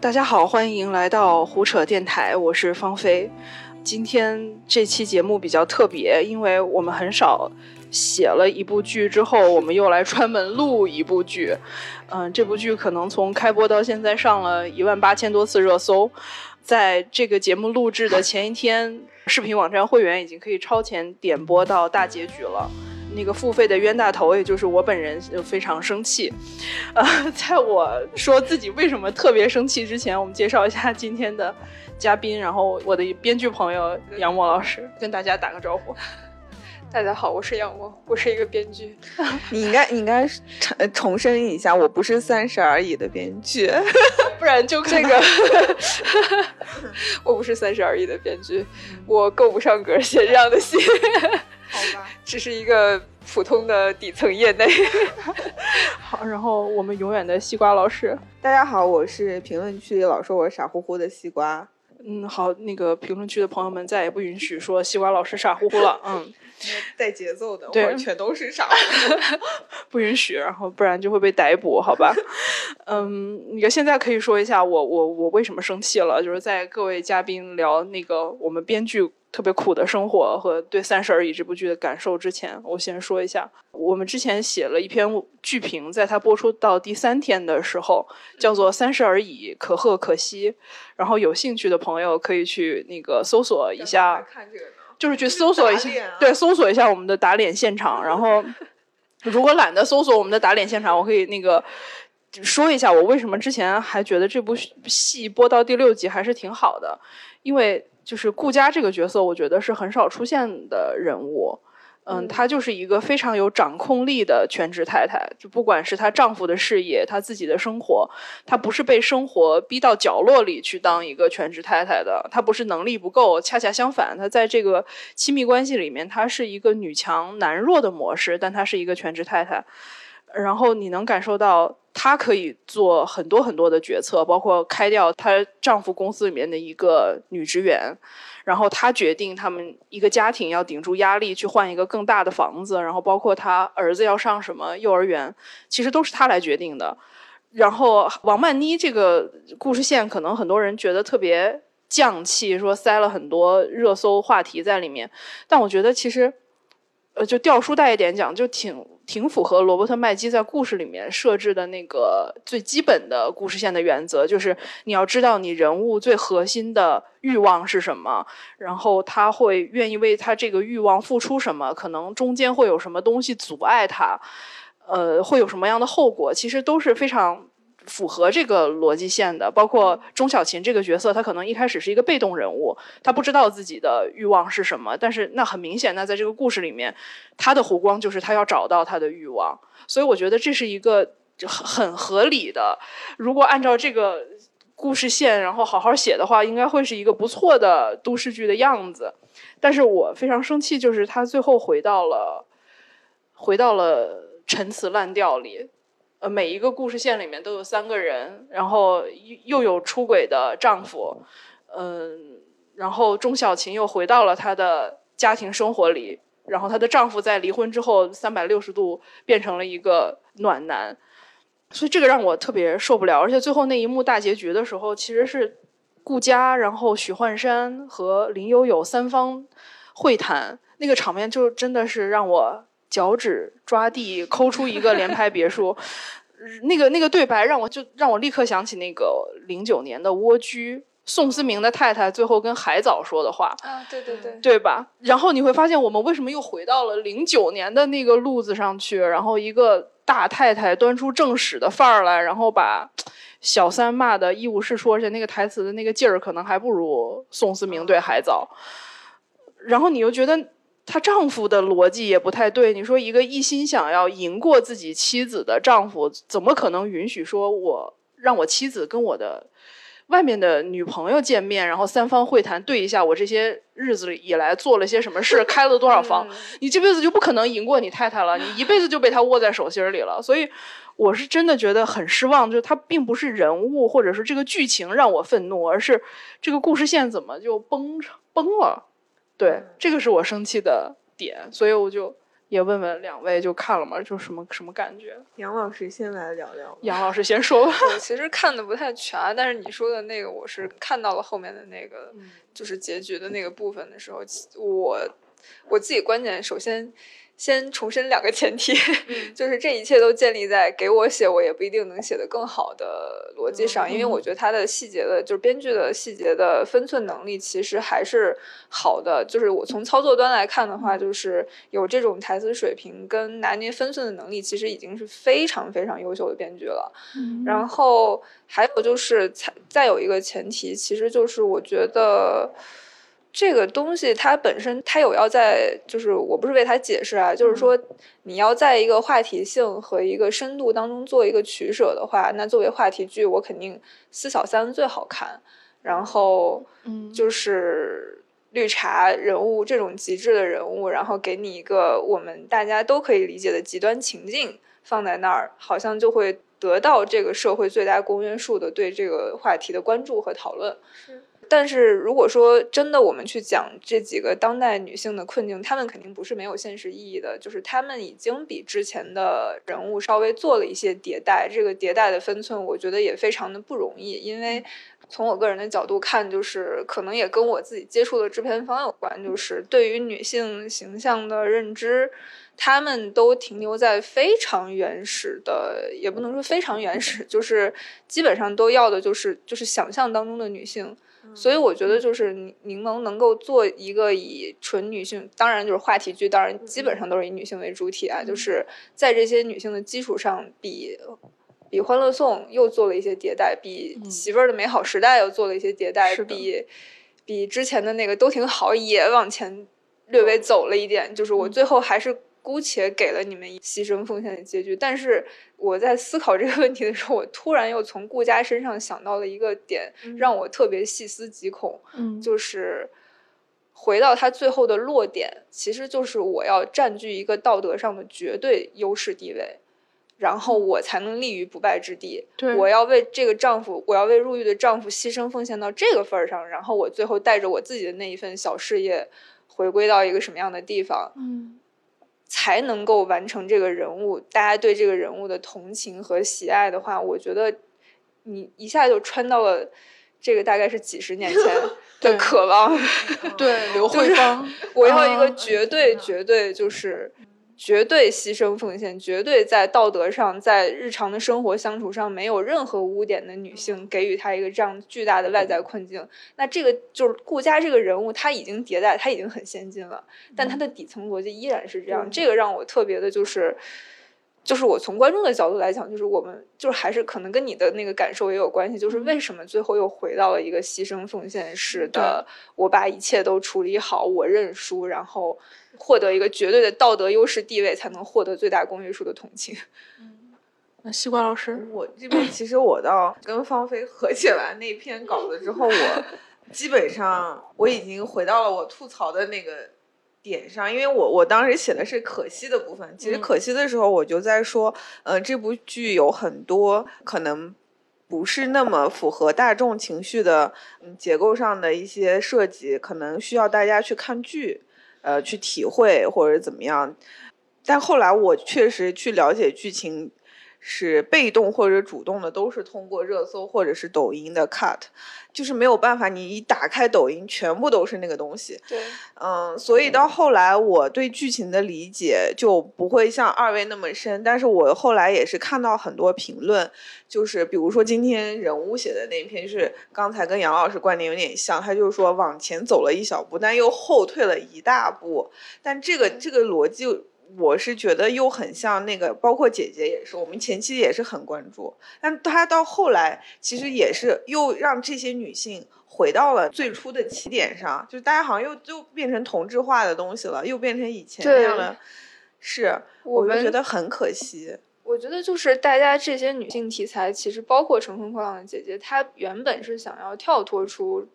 大家好，欢迎来到胡扯电台，我是芳菲。今天这期节目比较特别，因为我们很少写了一部剧之后，我们又来专门录一部剧。嗯，这部剧可能从开播到现在上了一万八千多次热搜。在这个节目录制的前一天，视频网站会员已经可以超前点播到大结局了。那个付费的冤大头，也就是我本人，非常生气。呃，在我说自己为什么特别生气之前，我们介绍一下今天的嘉宾，然后我的编剧朋友杨默老师跟大家打个招呼。大家好，我是杨默，我是一个编剧。你应该你应该重重申一下，我不是《三十而已》的编剧，不然就这个。我不是《三十而已》的编剧，我够不上格写这样的戏。好吧，只是一个普通的底层业内。好，然后我们永远的西瓜老师，大家好，我是评论区里老说我傻乎乎的西瓜。嗯，好，那个评论区的朋友们再也不允许说西瓜老师傻乎乎了。嗯。带节奏的，对，全都是傻，不允许，然后不然就会被逮捕，好吧？嗯，那个现在可以说一下我我我为什么生气了？就是在各位嘉宾聊那个我们编剧特别苦的生活和对《三十而已》这部剧的感受之前，我先说一下，我们之前写了一篇剧评，在它播出到第三天的时候，叫做《三十而已》，可贺可惜。然后有兴趣的朋友可以去那个搜索一下。看这个。就是去搜索一下，对，搜索一下我们的打脸现场。然后，如果懒得搜索我们的打脸现场，我可以那个说一下，我为什么之前还觉得这部戏播到第六集还是挺好的，因为就是顾佳这个角色，我觉得是很少出现的人物。嗯，她就是一个非常有掌控力的全职太太，就不管是她丈夫的事业，她自己的生活，她不是被生活逼到角落里去当一个全职太太的，她不是能力不够，恰恰相反，她在这个亲密关系里面，她是一个女强男弱的模式，但她是一个全职太太，然后你能感受到她可以做很多很多的决策，包括开掉她丈夫公司里面的一个女职员。然后她决定，他们一个家庭要顶住压力去换一个更大的房子，然后包括她儿子要上什么幼儿园，其实都是他来决定的。然后王曼妮这个故事线，可能很多人觉得特别匠气，说塞了很多热搜话题在里面，但我觉得其实，呃，就掉书袋一点讲，就挺。挺符合罗伯特麦基在故事里面设置的那个最基本的故事线的原则，就是你要知道你人物最核心的欲望是什么，然后他会愿意为他这个欲望付出什么，可能中间会有什么东西阻碍他，呃，会有什么样的后果，其实都是非常。符合这个逻辑线的，包括钟小琴这个角色，她可能一开始是一个被动人物，她不知道自己的欲望是什么，但是那很明显，那在这个故事里面，她的弧光就是她要找到她的欲望，所以我觉得这是一个很合理的。如果按照这个故事线，然后好好写的话，应该会是一个不错的都市剧的样子。但是我非常生气，就是他最后回到了回到了陈词滥调里。呃，每一个故事线里面都有三个人，然后又有出轨的丈夫，嗯，然后钟小琴又回到了她的家庭生活里，然后她的丈夫在离婚之后三百六十度变成了一个暖男，所以这个让我特别受不了。而且最后那一幕大结局的时候，其实是顾佳，然后许幻山和林有有三方会谈，那个场面就真的是让我。脚趾抓地，抠出一个联排别墅，那个那个对白让我就让我立刻想起那个零九年的《蜗居》，宋思明的太太最后跟海藻说的话啊，对对对，对吧？然后你会发现，我们为什么又回到了零九年的那个路子上去？然后一个大太太端出正史的范儿来，然后把小三骂的一无是处，而且那个台词的那个劲儿，可能还不如宋思明对海藻。然后你又觉得。她丈夫的逻辑也不太对。你说一个一心想要赢过自己妻子的丈夫，怎么可能允许说我让我妻子跟我的外面的女朋友见面，然后三方会谈对一下我这些日子以来做了些什么事，开了多少房？你这辈子就不可能赢过你太太了，你一辈子就被她握在手心里了。所以我是真的觉得很失望，就她并不是人物，或者是这个剧情让我愤怒，而是这个故事线怎么就崩崩了。对，这个是我生气的点，所以我就也问问两位，就看了嘛？就什么什么感觉？杨老师先来聊聊。杨老师先说吧。我其实看的不太全，但是你说的那个，我是看到了后面的那个，就是结局的那个部分的时候，我我自己观点，首先。先重申两个前提，就是这一切都建立在给我写我也不一定能写得更好的逻辑上，因为我觉得他的细节的，就是编剧的细节的分寸能力其实还是好的。就是我从操作端来看的话，就是有这种台词水平跟拿捏分寸的能力，其实已经是非常非常优秀的编剧了。然后还有就是，再再有一个前提，其实就是我觉得。这个东西它本身，它有要在，就是我不是为它解释啊，就是说你要在一个话题性和一个深度当中做一个取舍的话，那作为话题剧，我肯定四小三最好看。然后，嗯，就是绿茶人物这种极致的人物，然后给你一个我们大家都可以理解的极端情境放在那儿，好像就会得到这个社会最大公约数的对这个话题的关注和讨论。是。但是如果说真的，我们去讲这几个当代女性的困境，她们肯定不是没有现实意义的。就是她们已经比之前的人物稍微做了一些迭代，这个迭代的分寸，我觉得也非常的不容易。因为从我个人的角度看，就是可能也跟我自己接触的制片方有关。就是对于女性形象的认知，他们都停留在非常原始的，也不能说非常原始，就是基本上都要的就是就是想象当中的女性。所以我觉得，就是柠檬能够做一个以纯女性，当然就是话题剧，当然基本上都是以女性为主体啊。就是在这些女性的基础上，比比《欢乐颂》又做了一些迭代，比《媳妇儿的美好时代》又做了一些迭代，比比之前的那个都挺好，也往前略微走了一点。就是我最后还是。姑且给了你们牺牲奉献的结局，但是我在思考这个问题的时候，我突然又从顾佳身上想到了一个点，让我特别细思极恐。嗯，就是回到他最后的落点，其实就是我要占据一个道德上的绝对优势地位，然后我才能立于不败之地。对，我要为这个丈夫，我要为入狱的丈夫牺牲奉献到这个份儿上，然后我最后带着我自己的那一份小事业，回归到一个什么样的地方？嗯。才能够完成这个人物，大家对这个人物的同情和喜爱的话，我觉得你一下就穿到了这个大概是几十年前 的渴望。对，刘慧芳，我要一个绝对、绝对就是。绝对牺牲奉献，绝对在道德上，在日常的生活相处上没有任何污点的女性，给予她一个这样巨大的外在困境。那这个就是顾佳这个人物，她已经迭代，她已经很先进了，但她的底层逻辑依然是这样。这个让我特别的就是。就是我从观众的角度来讲，就是我们就是还是可能跟你的那个感受也有关系。就是为什么最后又回到了一个牺牲奉献式的，我把一切都处理好，我认输，然后获得一个绝对的道德优势地位，才能获得最大公约数的同情。嗯，那西瓜老师，我这边其实我到跟方菲合写完那篇稿子之后，我基本上我已经回到了我吐槽的那个。点上，因为我我当时写的是可惜的部分。其实可惜的时候，我就在说，呃，这部剧有很多可能不是那么符合大众情绪的嗯结构上的一些设计，可能需要大家去看剧，呃，去体会或者怎么样。但后来我确实去了解剧情。是被动或者主动的，都是通过热搜或者是抖音的 cut，就是没有办法，你一打开抖音，全部都是那个东西。对，嗯，所以到后来，我对剧情的理解就不会像二位那么深。但是我后来也是看到很多评论，就是比如说今天人物写的那篇，就是刚才跟杨老师观点有点像，他就是说往前走了一小步，但又后退了一大步。但这个这个逻辑。我是觉得又很像那个，包括姐姐也是，我们前期也是很关注，但她到后来其实也是又让这些女性回到了最初的起点上，就大家好像又又变成同质化的东西了，又变成以前那样的，是，我就觉得很可惜。我觉得就是大家这些女性题材，其实包括《乘风破浪的姐姐》，她原本是想要跳脱出。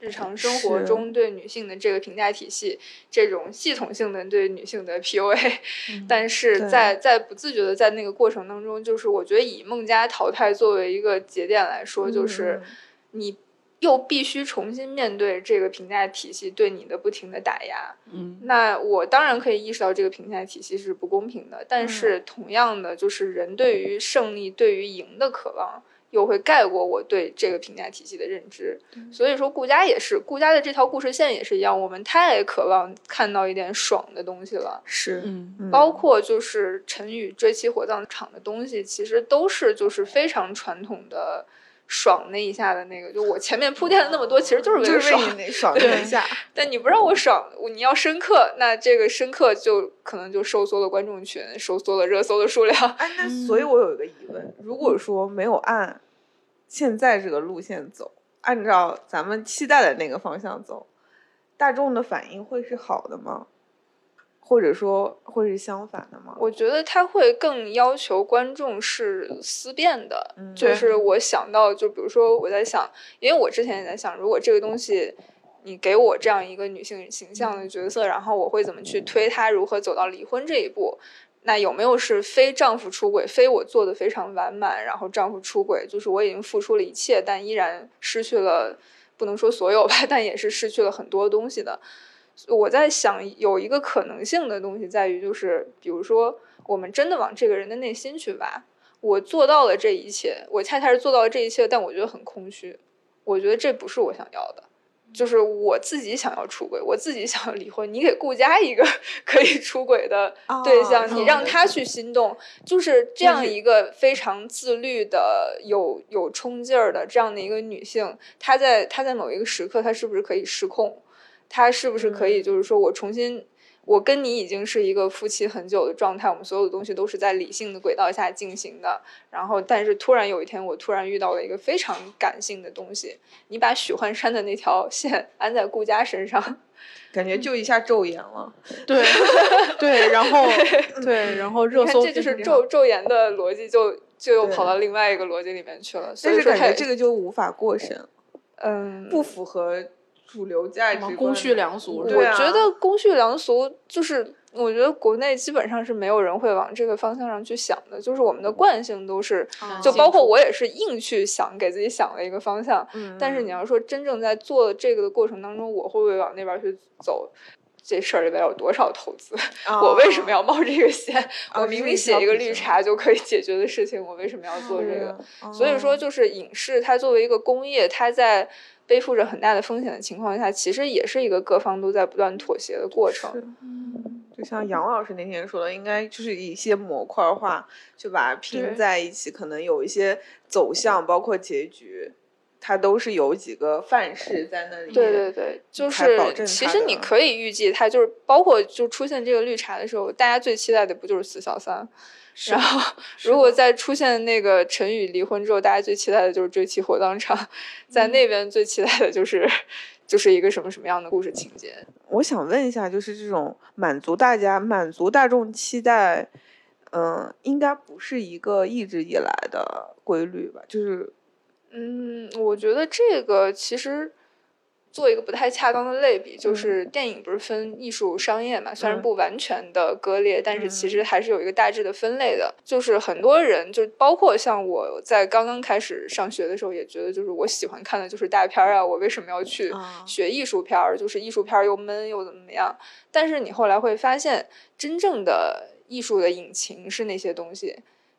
日常生活中对女性的这个评价体系，这种系统性的对女性的 PUA，但是在在不自觉的在那个过程当中，就是我觉得以孟佳淘汰作为一个节点来说，就是你又必须重新面对这个评价体系对你的不停的打压。嗯，那我当然可以意识到这个评价体系是不公平的，但是同样的，就是人对于胜利、对于赢的渴望。又会盖过我对这个评价体系的认知，所以说顾家也是顾家的这条故事线也是一样，我们太渴望看到一点爽的东西了。是，嗯，包括就是陈宇追妻火葬场的东西，其实都是就是非常传统的。爽那一下的那个，就我前面铺垫了那么多，其实就是为了爽那爽那一下。但你不让我爽，你要深刻，那这个深刻就可能就收缩了观众群，收缩了热搜的数量。哎，那所以我有一个疑问：如果说没有按现在这个路线走，按照咱们期待的那个方向走，大众的反应会是好的吗？或者说会是相反的吗？我觉得他会更要求观众是思辨的，就是我想到，就比如说我在想，因为我之前也在想，如果这个东西你给我这样一个女性形象的角色，然后我会怎么去推她如何走到离婚这一步？那有没有是非丈夫出轨，非我做的非常完满，然后丈夫出轨，就是我已经付出了一切，但依然失去了，不能说所有吧，但也是失去了很多东西的。我在想，有一个可能性的东西在于，就是比如说，我们真的往这个人的内心去挖。我做到了这一切，我恰恰是做到了这一切，但我觉得很空虚。我觉得这不是我想要的，就是我自己想要出轨，我自己想要离婚。你给顾家一个 可以出轨的对象，你让他去心动，就是这样一个非常自律的、有有冲劲儿的这样的一个女性，她在她在某一个时刻，她是不是可以失控？他是不是可以，就是说我重新，我跟你已经是一个夫妻很久的状态，我们所有的东西都是在理性的轨道下进行的。然后，但是突然有一天，我突然遇到了一个非常感性的东西，你把许幻山的那条线 安在顾佳身上，感觉就一下昼颜了。对 对，然后对，然后热搜这就是昼昼颜的逻辑，就就又跑到另外一个逻辑里面去了。但是感觉这个就无法过审，嗯，不符合。主流价值公序良俗，我觉得公序良俗就是，我觉得国内基本上是没有人会往这个方向上去想的，就是我们的惯性都是，就包括我也是硬去想给自己想了一个方向，但是你要说真正在做这个的过程当中，我会不会往那边去走？这事儿里边有多少投资？我为什么要冒这个险？我明明写一个绿茶就可以解决的事情，我为什么要做这个？所以说，就是影视它作为一个工业，它在。背负着很大的风险的情况下，其实也是一个各方都在不断妥协的过程。嗯，就像杨老师那天说的，应该就是一些模块化，就把它拼在一起，可能有一些走向，包括结局，它都是有几个范式在那里。对对对，就是其实你可以预计，它就是包括就出现这个绿茶的时候，大家最期待的不就是死小三？然后，如果再出现那个陈宇离婚之后，大家最期待的就是追妻火葬场，在那边最期待的就是就是一个什么什么样的故事情节？我想问一下，就是这种满足大家、满足大众期待，嗯，应该不是一个一直以来的规律吧？就是，嗯，我觉得这个其实。做一个不太恰当的类比，就是电影不是分艺术、商业嘛？虽然不完全的割裂，但是其实还是有一个大致的分类的。就是很多人，就包括像我在刚刚开始上学的时候，也觉得就是我喜欢看的就是大片儿啊，我为什么要去学艺术片儿？就是艺术片儿又闷又怎么样？但是你后来会发现，真正的艺术的引擎是那些东西。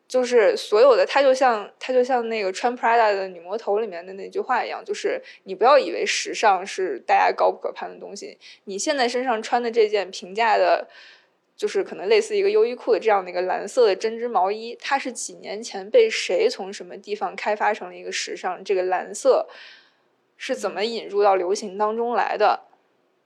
就是所有的，它就像它就像那个穿 Prada 的女魔头里面的那句话一样，就是你不要以为时尚是大家高不可攀的东西。你现在身上穿的这件平价的，就是可能类似一个优衣库的这样的一个蓝色的针织毛衣，它是几年前被谁从什么地方开发成了一个时尚？这个蓝色是怎么引入到流行当中来的？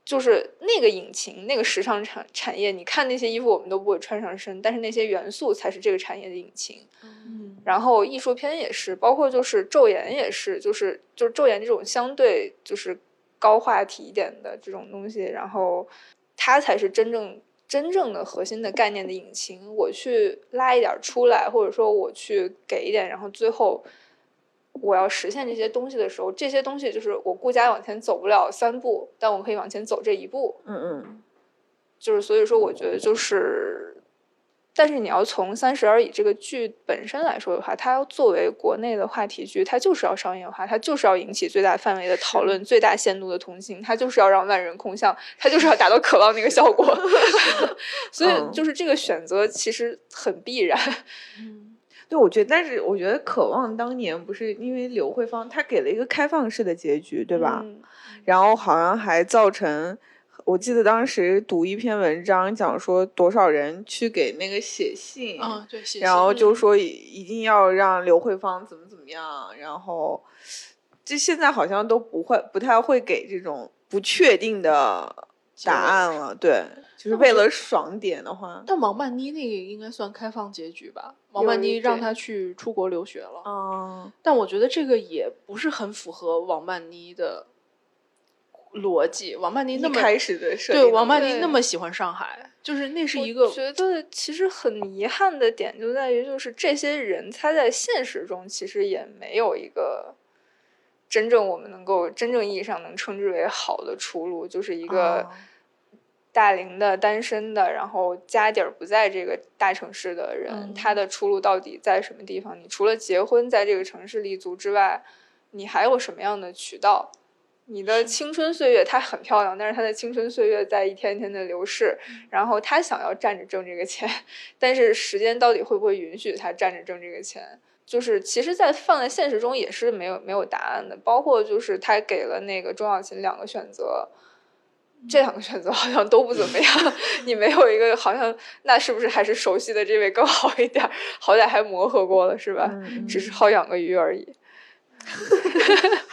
就是那个引擎，那个时尚产产业，你看那些衣服我们都不会穿上身，但是那些元素才是这个产业的引擎。嗯，然后艺术片也是，包括就是昼颜也是，就是就是昼颜这种相对就是高话题一点的这种东西，然后它才是真正真正的核心的概念的引擎。我去拉一点出来，或者说我去给一点，然后最后。我要实现这些东西的时候，这些东西就是我顾家往前走不了三步，但我可以往前走这一步。嗯嗯，就是所以说，我觉得就是但是你要从《三十而已》这个剧本身来说的话，它要作为国内的话题剧，它就是要商业化，它就是要引起最大范围的讨论、最大限度的同情，它就是要让万人空巷，它就是要达到渴望那个效果。所以，就是这个选择其实很必然。嗯，对，我觉得，但是我觉得《渴望》当年不是因为刘慧芳她给了一个开放式的结局，对吧？然后好像还造成。我记得当时读一篇文章，讲说多少人去给那个写信，啊，对，写信，然后就说一定要让刘慧芳怎么怎么样，然后这现在好像都不会，不太会给这种不确定的答案了，对，就是为了爽点的话。但王曼妮那个应该算开放结局吧？王曼妮让她去出国留学了，嗯，但我觉得这个也不是很符合王曼妮的。逻辑，王曼妮那么开始的对王曼妮那么喜欢上海，就是那是一个。我觉得其实很遗憾的点就在于，就是这些人他在现实中其实也没有一个真正我们能够真正意义上能称之为好的出路，就是一个大龄的单身的，然后家底儿不在这个大城市的人，他的出路到底在什么地方？你除了结婚在这个城市立足之外，你还有什么样的渠道？你的青春岁月，她很漂亮，但是她的青春岁月在一天天的流逝。然后她想要站着挣这个钱，但是时间到底会不会允许她站着挣这个钱？就是其实，在放在现实中也是没有没有答案的。包括就是他给了那个钟小琴两个选择，这两个选择好像都不怎么样。你没有一个好像，那是不是还是熟悉的这位更好一点？好歹还磨合过了是吧？只是好养个鱼而已。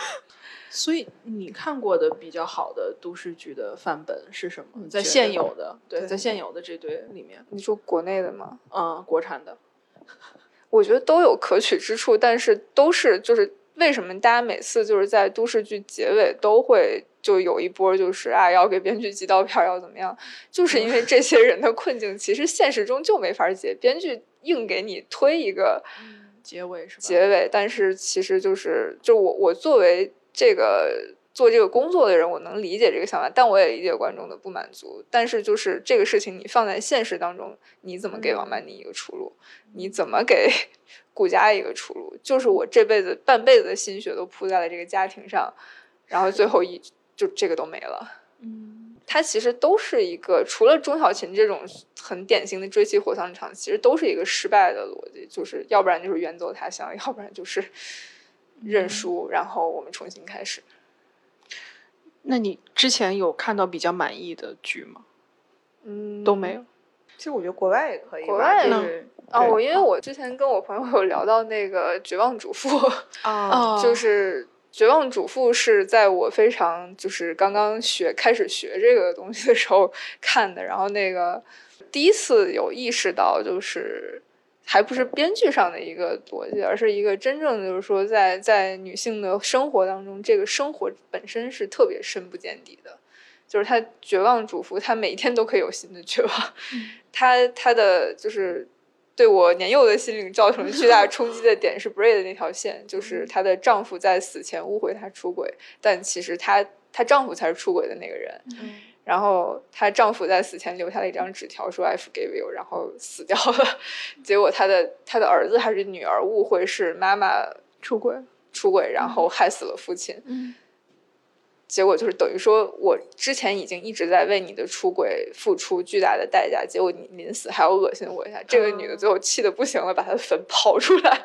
所以你看过的比较好的都市剧的范本是什么？在现有的对，在现有的这堆里面，你说国内的吗？嗯，国产的，我觉得都有可取之处，但是都是就是为什么大家每次就是在都市剧结尾都会就有一波就是啊要给编剧寄刀片要怎么样？就是因为这些人的困境，其实现实中就没法解，编剧硬给你推一个结尾是吧？结尾，但是其实就是就我我作为。这个做这个工作的人，我能理解这个想法，但我也理解观众的不满足。但是，就是这个事情，你放在现实当中，你怎么给王曼妮一个出路？你怎么给顾家一个出路？就是我这辈子半辈子的心血都扑在了这个家庭上，然后最后一就这个都没了。嗯，它其实都是一个，除了钟小琴这种很典型的追妻火葬场，其实都是一个失败的逻辑，就是要不然就是远走他乡，要不然就是。认输，然后我们重新开始。那你之前有看到比较满意的剧吗？嗯，都没有。其实我觉得国外也可以。国外呢？啊，我因为我之前跟我朋友有聊到那个《绝望主妇》啊，就是《绝望主妇》是在我非常就是刚刚学开始学这个东西的时候看的，然后那个第一次有意识到就是。还不是编剧上的一个逻辑，而是一个真正就是说，在在女性的生活当中，这个生活本身是特别深不见底的。就是她绝望主妇，她每天都可以有新的绝望。她她的就是对我年幼的心灵造成巨大冲击的点是 Bray 的那条线，就是她的丈夫在死前误会她出轨，但其实她她丈夫才是出轨的那个人。然后她丈夫在死前留下了一张纸条，说 “I forgive you”，然后死掉了。结果她的她的儿子还是女儿误会是妈妈出轨，出轨，然后害死了父亲。嗯。结果就是等于说，我之前已经一直在为你的出轨付出巨大的代价，结果你临死还要恶心我一下。这个女的最后气的不行了，把她的坟刨出来。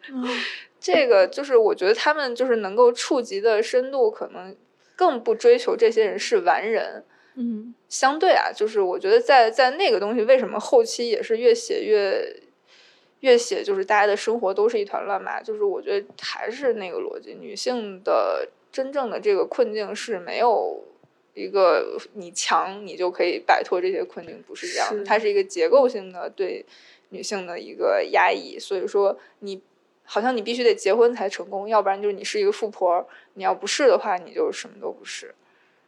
这个就是我觉得他们就是能够触及的深度可能。更不追求这些人是完人，嗯，相对啊，就是我觉得在在那个东西，为什么后期也是越写越越写，就是大家的生活都是一团乱麻，就是我觉得还是那个逻辑，女性的真正的这个困境是没有一个你强你就可以摆脱这些困境，不是这样，它是一个结构性的对女性的一个压抑，所以说你。好像你必须得结婚才成功，要不然就是你是一个富婆。你要不是的话，你就什么都不是。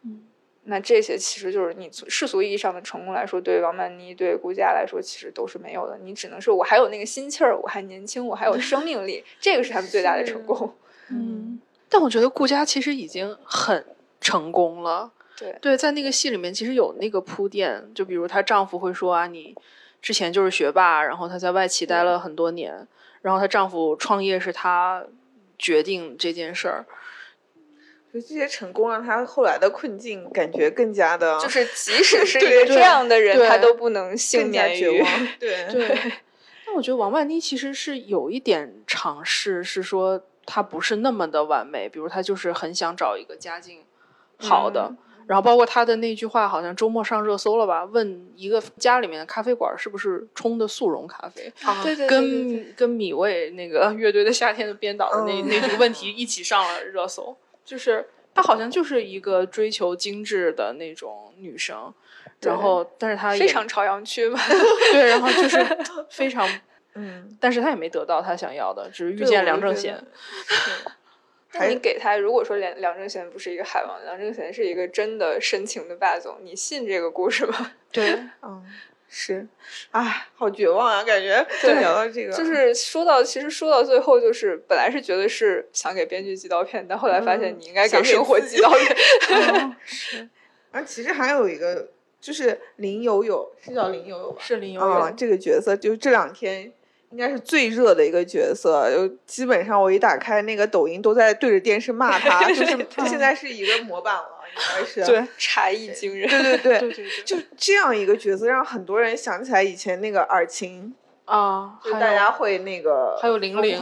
嗯，那这些其实就是你世俗意义上的成功来说，对王曼妮、对顾佳来说，其实都是没有的。你只能是我还有那个心气儿，我还年轻，我还有生命力，这个是他们最大的成功。嗯，但我觉得顾佳其实已经很成功了。对对，在那个戏里面其实有那个铺垫，就比如她丈夫会说啊，你之前就是学霸，然后她在外企待了很多年，然后她丈夫创业是她决定这件事儿。就这些成功让她后来的困境感觉更加的，就是即使是一 个这样的人，她都不能幸免于。对对。但我觉得王曼妮其实是有一点尝试，是说她不是那么的完美，比如他就是很想找一个家境好的。然后包括他的那句话，好像周末上热搜了吧？问一个家里面的咖啡馆是不是冲的速溶咖啡？对对，跟跟米味那个乐队的夏天的编导的那那句问题 一起上了热搜。就是她好像就是一个追求精致的那种女生，然后但是她非常朝阳区嘛。对，然后就是非常嗯，但是他也没得到他想要的，只是遇见梁正贤。那你给他，如果说梁梁正贤不是一个海王，梁正贤是一个真的深情的霸总，你信这个故事吗？对，嗯，是，哎，好绝望啊，感觉。对，聊到这个，就是说到，其实说到最后，就是本来是觉得是想给编剧寄刀片，但后来发现你应该给生活寄刀片。是，而其实还有一个，就是林有有，是叫林有有吧？是林有有这个角色，就这两天。应该是最热的一个角色，就基本上我一打开那个抖音，都在对着电视骂他，就是 他现在是一个模板了，应该是对才艺惊人，对对对，就这样一个角色，让很多人想起来以前那个尔晴啊，就大家会那个还有玲玲，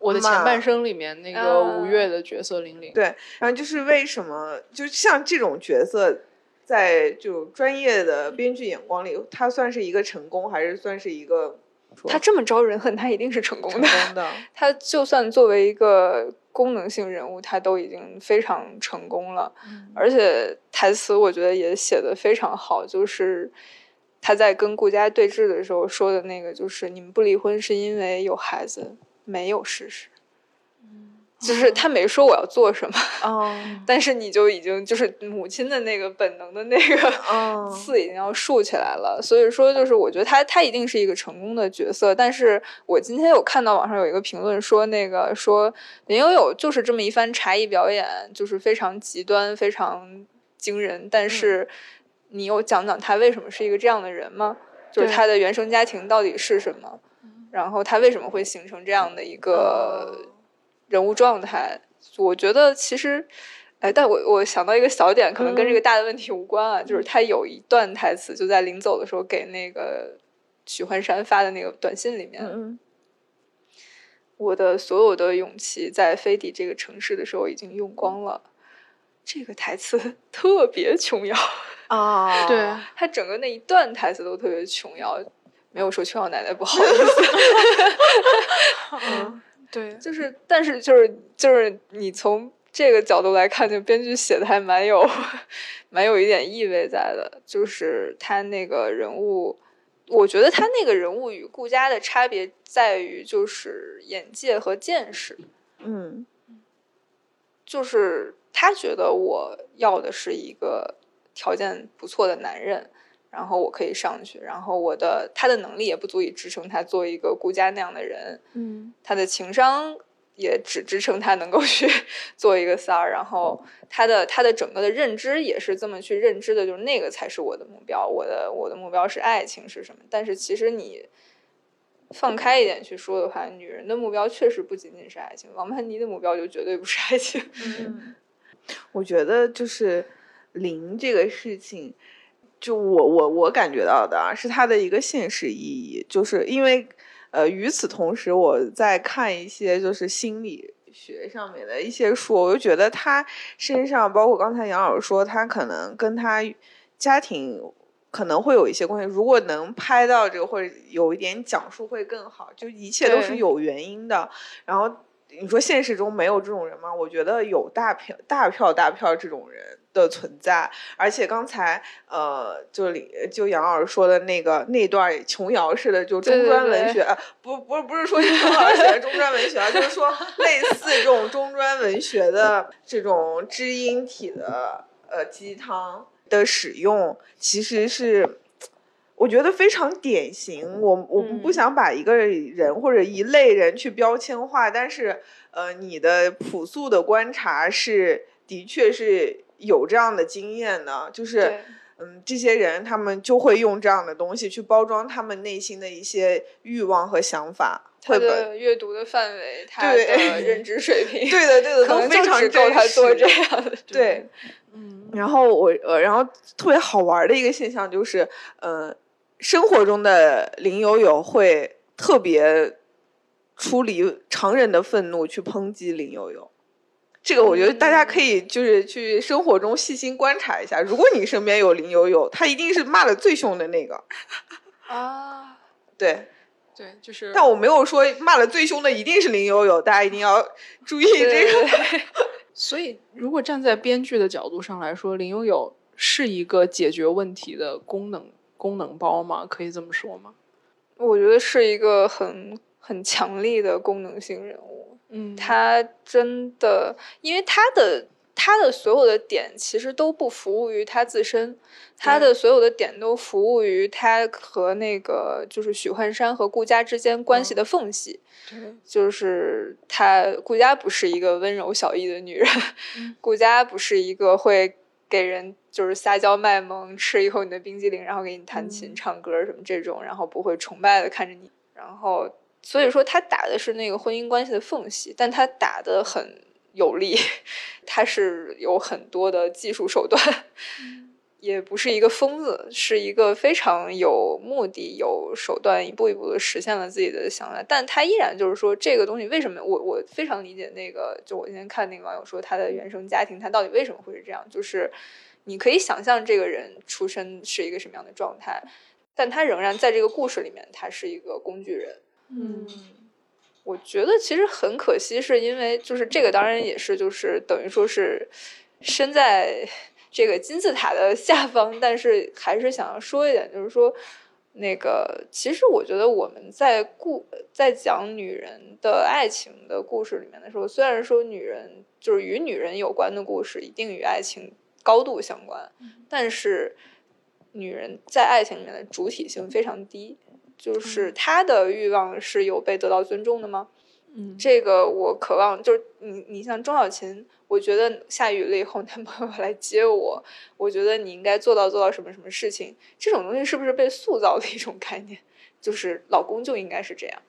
我的前半生里面那个吴越的角色玲玲，对，然后就是为什么就像这种角色，在就专业的编剧眼光里，他算是一个成功，还是算是一个？他这么招人恨，他一定是成功的。他就算作为一个功能性人物，他都已经非常成功了。而且台词我觉得也写的非常好，就是他在跟顾佳对峙的时候说的那个，就是你们不离婚是因为有孩子，没有事实。就是他没说我要做什么，但是你就已经就是母亲的那个本能的那个 刺已经要竖起来了。所以说，就是我觉得他他一定是一个成功的角色。但是我今天有看到网上有一个评论说，那个说林有有就是这么一番茶艺表演，就是非常极端、非常惊人。但是你有讲讲他为什么是一个这样的人吗？就是他的原生家庭到底是什么？然后他为什么会形成这样的一个？人物状态，我觉得其实，哎，但我我想到一个小点，可能跟这个大的问题无关啊，就是他有一段台词，就在临走的时候给那个许幻山发的那个短信里面，我的所有的勇气在飞抵这个城市的时候已经用光了。这个台词 特别琼瑶啊，对他整个那一段台词都特别琼瑶，没有说琼瑶奶奶不好意思。嗯。对，就是，但是就是就是你从这个角度来看，就编剧写的还蛮有，蛮有一点意味在的。就是他那个人物，我觉得他那个人物与顾家的差别在于，就是眼界和见识。嗯，就是他觉得我要的是一个条件不错的男人。然后我可以上去，然后我的他的能力也不足以支撑他做一个顾家那样的人，嗯，他的情商也只支撑他能够去 做一个三儿，然后他的他的整个的认知也是这么去认知的，就是那个才是我的目标，我的我的目标是爱情是什么？但是其实你放开一点去说的话，女人的目标确实不仅仅是爱情，王曼妮的目标就绝对不是爱情。嗯，我觉得就是零这个事情。就我我我感觉到的啊，是它的一个现实意义，就是因为，呃，与此同时，我在看一些就是心理学上面的一些书，我就觉得他身上，包括刚才杨老师说，他可能跟他家庭可能会有一些关系。如果能拍到这个，或者有一点讲述会更好。就一切都是有原因的。然后你说现实中没有这种人吗？我觉得有大票大票大票这种人。的存在，而且刚才呃，就李就杨老师说的那个那段琼瑶式的就中专文学，不不是不是说琼老师写的中专文学啊，就是说类似这种中专文学的这种知音体的呃鸡汤的使用，其实是我觉得非常典型。我我们不想把一个人或者一类人去标签化，但是呃，你的朴素的观察是的确是。有这样的经验呢，就是嗯，这些人他们就会用这样的东西去包装他们内心的一些欲望和想法。他的阅读的范围，他的认知水平，对的，对的，都非常够他做这样的。对，嗯。然后我呃，然后特别好玩的一个现象就是，呃，生活中的林有有会特别出离常人的愤怒去抨击林有有。这个我觉得大家可以就是去生活中细心观察一下，如果你身边有林有有，他一定是骂的最凶的那个。啊，对。对，就是，但我没有说骂的最凶的一定是林有有，大家一定要 注意这个。所以，如果站在编剧的角度上来说，林有有是一个解决问题的功能功能包吗？可以这么说吗？我觉得是一个很很强力的功能性人物。嗯，他真的，因为他的。他的所有的点其实都不服务于他自身，他的所有的点都服务于他和那个就是许幻山和顾家之间关系的缝隙。就是他顾家不是一个温柔小意的女人，顾家不是一个会给人就是撒娇卖萌，吃一口你的冰激凌，然后给你弹琴唱歌什么这种，然后不会崇拜的看着你。然后所以说他打的是那个婚姻关系的缝隙，但他打的很。有力，他是有很多的技术手段，也不是一个疯子，是一个非常有目的、有手段，一步一步的实现了自己的想法。但他依然就是说，这个东西为什么我我非常理解那个，就我今天看那个网友说他的原生家庭，他到底为什么会是这样？就是你可以想象这个人出身是一个什么样的状态，但他仍然在这个故事里面，他是一个工具人。嗯。我觉得其实很可惜，是因为就是这个，当然也是就是等于说是身在 这个金字塔的下方，但是还是想要说一点，就是说那个其实我觉得我们在故在讲女人的爱情的故事里面的时候，虽然说女人就是与女人有关的故事一定与爱情高度相关，但是女人在爱情里面的主体性非常低。就是他的欲望是有被得到尊重的吗？嗯，这个我渴望。就是你，你像钟小琴，我觉得下雨了以后，男朋友来接我，我觉得你应该做到做到什么什么事情。这种东西是不是被塑造的一种概念？就是老公就应该是这样。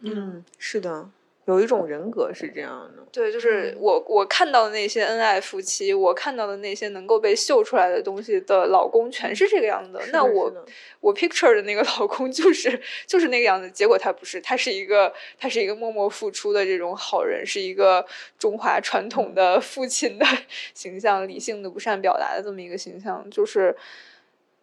嗯，是的。有一种人格是这样的，对，就是我我看到的那些恩爱夫妻，我看到的那些能够被秀出来的东西的老公，全是这个样子。那我我 picture 的那个老公就是就是那个样子，结果他不是，他是一个他是一个默默付出的这种好人，是一个中华传统的父亲的 形象，理性的不善表达的这么一个形象，就是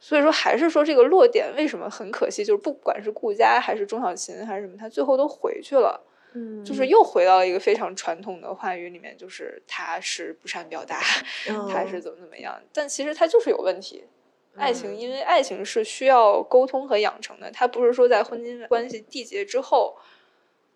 所以说还是说这个落点为什么很可惜，就是不管是顾家还是钟小琴还是什么，他最后都回去了。嗯，就是又回到了一个非常传统的话语里面，就是他是不善表达，他是怎么怎么样，但其实他就是有问题。爱情，因为爱情是需要沟通和养成的，它不是说在婚姻关系缔结之后，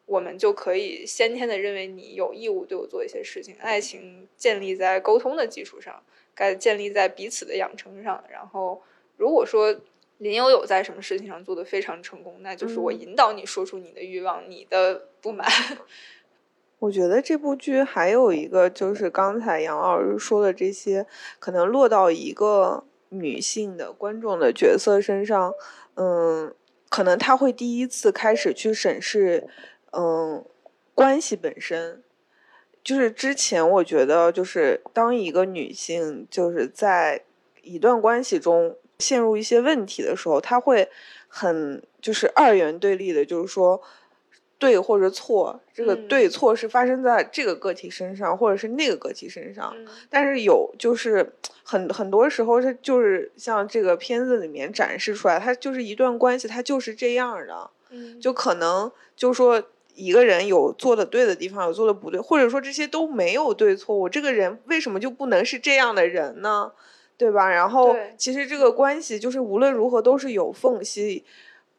我们就可以先天的认为你有义务对我做一些事情。爱情建立在沟通的基础上，该建立在彼此的养成上。然后，如果说。林有有在什么事情上做的非常成功？那就是我引导你说出你的欲望、你的不满。我觉得这部剧还有一个，就是刚才杨老师说的这些，可能落到一个女性的观众的角色身上，嗯，可能她会第一次开始去审视，嗯，关系本身。就是之前我觉得，就是当一个女性就是在一段关系中。陷入一些问题的时候，他会很就是二元对立的，就是说对或者错，这个对错是发生在这个个体身上，或者是那个个体身上。但是有就是很很多时候，他就是像这个片子里面展示出来，他就是一段关系，他就是这样的。就可能就说一个人有做的对的地方，有做的不对，或者说这些都没有对错。我这个人为什么就不能是这样的人呢？对吧？然后其实这个关系就是无论如何都是有缝隙，